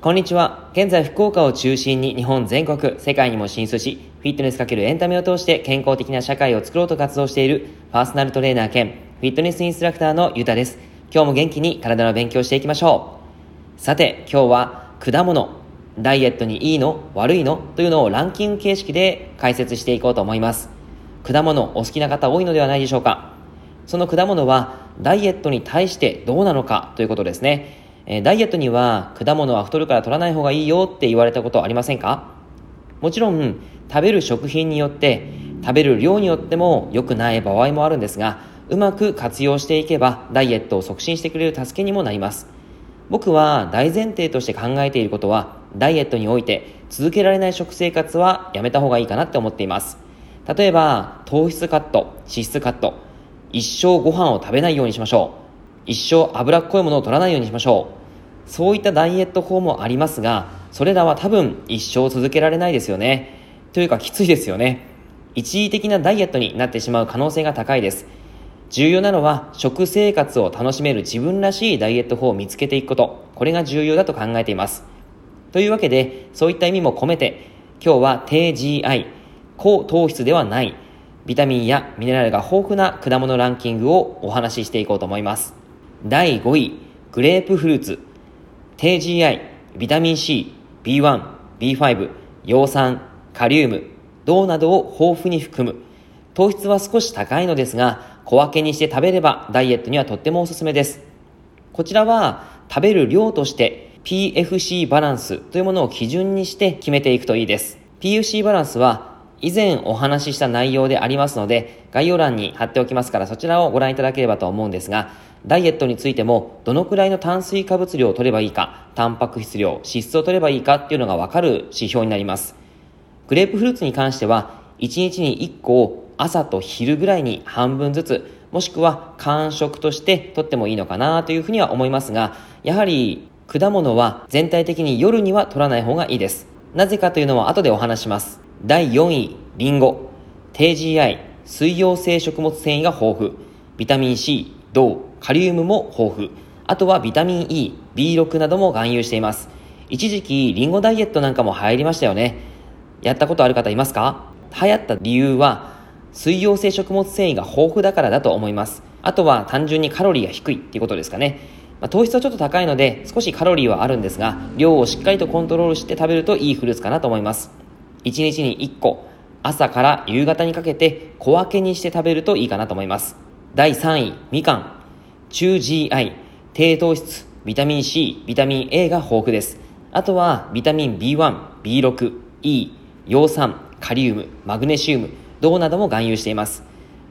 こんにちは。現在、福岡を中心に日本全国、世界にも進出し、フィットネスかけるエンタメを通して健康的な社会を作ろうと活動しているパーソナルトレーナー兼フィットネスインストラクターのゆうたです。今日も元気に体の勉強していきましょう。さて、今日は果物、ダイエットにいいの悪いのというのをランキング形式で解説していこうと思います。果物お好きな方多いのではないでしょうかその果物はダイエットに対してどうなのかということですね。えダイエットには果物は太るから取らない方がいいよって言われたことありませんか？もちろん食べる食品によって食べる量によっても良くない場合もあるんですがうまく活用していけばダイエットを促進してくれる助けにもなります。僕は大前提として考えていることはダイエットにおいて続けられない食生活はやめた方がいいかなって思っています。例えば糖質カット脂質カット一生ご飯を食べないようにしましょう。一生脂っこいものを取らないようにしましょうそういったダイエット法もありますが、それらは多分一生続けられないですよね。というかきついですよね。一時的なダイエットになってしまう可能性が高いです。重要なのは食生活を楽しめる自分らしいダイエット法を見つけていくこと。これが重要だと考えています。というわけで、そういった意味も込めて、今日は低 GI、高糖質ではない、ビタミンやミネラルが豊富な果物ランキングをお話ししていこうと思います。第5位、グレープフルーツ。低 GI、ビタミン C、B1、B5、葉酸、カリウム、銅などを豊富に含む。糖質は少し高いのですが、小分けにして食べればダイエットにはとってもおすすめです。こちらは食べる量として PFC バランスというものを基準にして決めていくといいです。PFC バランスは以前お話しした内容でありますので、概要欄に貼っておきますからそちらをご覧いただければと思うんですが、ダイエットについてもどのくらいの炭水化物量を取ればいいか、タンパク質量、脂質を取ればいいかっていうのがわかる指標になります。グレープフルーツに関しては、1日に1個を朝と昼ぐらいに半分ずつ、もしくは間食として取ってもいいのかなというふうには思いますが、やはり果物は全体的に夜には取らない方がいいです。なぜかというのは後でお話します。第4位、リンゴ。低 GI、水溶性食物繊維が豊富。ビタミン C、銅、カリウムも豊富。あとはビタミン E、B6 なども含有しています。一時期、リンゴダイエットなんかも流行りましたよね。やったことある方いますか？流行った理由は、水溶性食物繊維が豊富だからだと思います。あとは単純にカロリーが低いっていうことですかね。まあ、糖質はちょっと高いので少しカロリーはあるんですが、量をしっかりとコントロールして食べるといいフルーツかなと思います。1日に1個、朝から夕方にかけて小分けにして食べるといいかなと思います。第3位、みかん。中 GI、低糖質、ビタミン C、ビタミン A が豊富です。あとはビタミン B1、B6、E、葉酸、カリウム、マグネシウム、銅なども含有しています。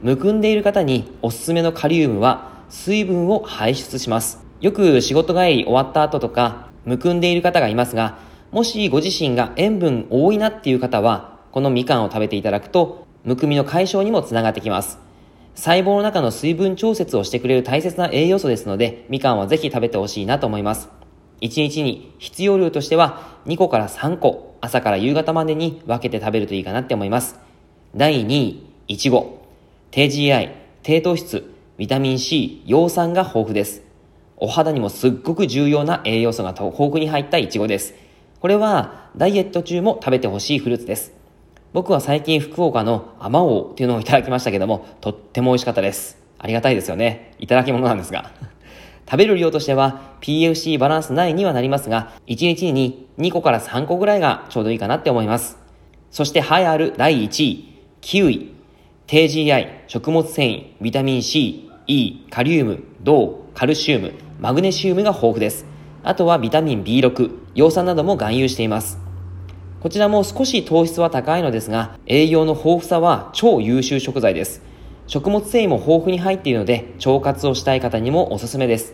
むくんでいる方におすすめのカリウムは水分を排出します。よく仕事帰り終わった後とか、むくんでいる方がいますが、もしご自身が塩分多いなっていう方は、このみかんを食べていただくと、むくみの解消にもつながってきます。細胞の中の水分調節をしてくれる大切な栄養素ですので、みかんはぜひ食べてほしいなと思います。1日に必要量としては2個から3個、朝から夕方までに分けて食べるといいかなって思います。第2位、いちご。低 GI、低糖質、ビタミン C、葉酸が豊富です。お肌にもすっごく重要な栄養素が豊富に入ったいちごです。これはダイエット中も食べてほしいフルーツです。僕は最近福岡のアマオっていうのをいただきましたけども、とっても美味しかったです。ありがたいですよね。いただき物なんですが。食べる量としては PFC バランス内にはなりますが、1日に2個から3個ぐらいがちょうどいいかなって思います。そして栄えある第1位、キウイ。低 GI、食物繊維、ビタミン C、E、カリウム、銅、カルシウム、マグネシウムが豊富です。あとはビタミン B6、葉酸なども含有しています。こちらも少し糖質は高いのですが、栄養の豊富さは超優秀食材です。食物繊維も豊富に入っているので、腸活をしたい方にもおすすめです。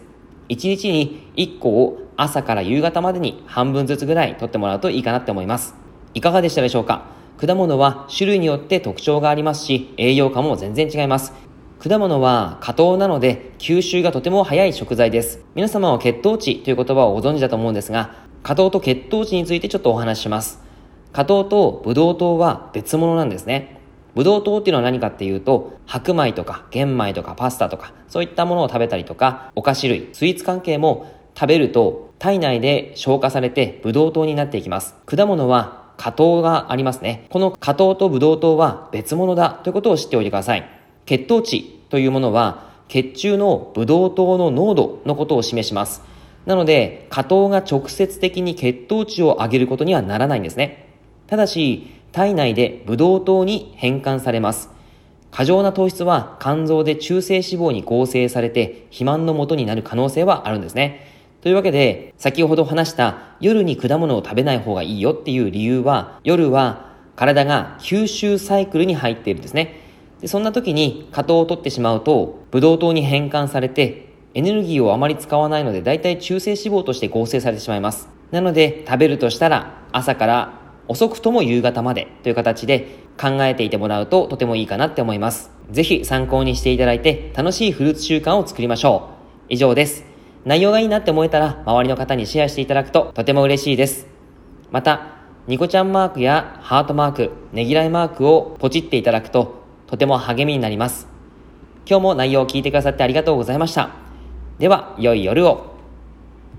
1日に1個を朝から夕方までに半分ずつぐらい取ってもらうといいかなって思います。いかがでしたでしょうか？果物は種類によって特徴がありますし、栄養価も全然違います。果物は果糖なので吸収がとても早い食材です。皆様は血糖値という言葉をご存知だと思うんですが、果糖と血糖値についてちょっとお話しします。果糖とブドウ糖は別物なんですね。ブドウ糖っていうのは何かっていうと、白米とか玄米とかパスタとか、そういったものを食べたりとか、お菓子類、スイーツ関係も食べると体内で消化されてブドウ糖になっていきます。果物は果糖がありますね。この果糖とブドウ糖は別物だということを知っておいてください。血糖値というものは血中のブドウ糖の濃度のことを示します。なので、果糖が直接的に血糖値を上げることにはならないんですね。ただし、体内でブドウ糖に変換されます。過剰な糖質は肝臓で中性脂肪に合成されて肥満の元になる可能性はあるんですね。というわけで、先ほど話した夜に果物を食べない方がいいよっていう理由は、夜は体が吸収サイクルに入っているんですね。でそんな時に果糖を取ってしまうと、ブドウ糖に変換されて、エネルギーをあまり使わないので、だいたい中性脂肪として合成されてしまいます。なので、食べるとしたら、朝から遅くとも夕方までという形で考えていてもらうととてもいいかなって思います。ぜひ参考にしていただいて楽しいフルーツ習慣を作りましょう。以上です。内容がいいなって思えたら周りの方にシェアしていただくととても嬉しいです。また、ニコちゃんマークやハートマーク、ねぎらいマークをポチっていただくととても励みになります。今日も内容を聞いてくださってありがとうございました。では、良い夜を。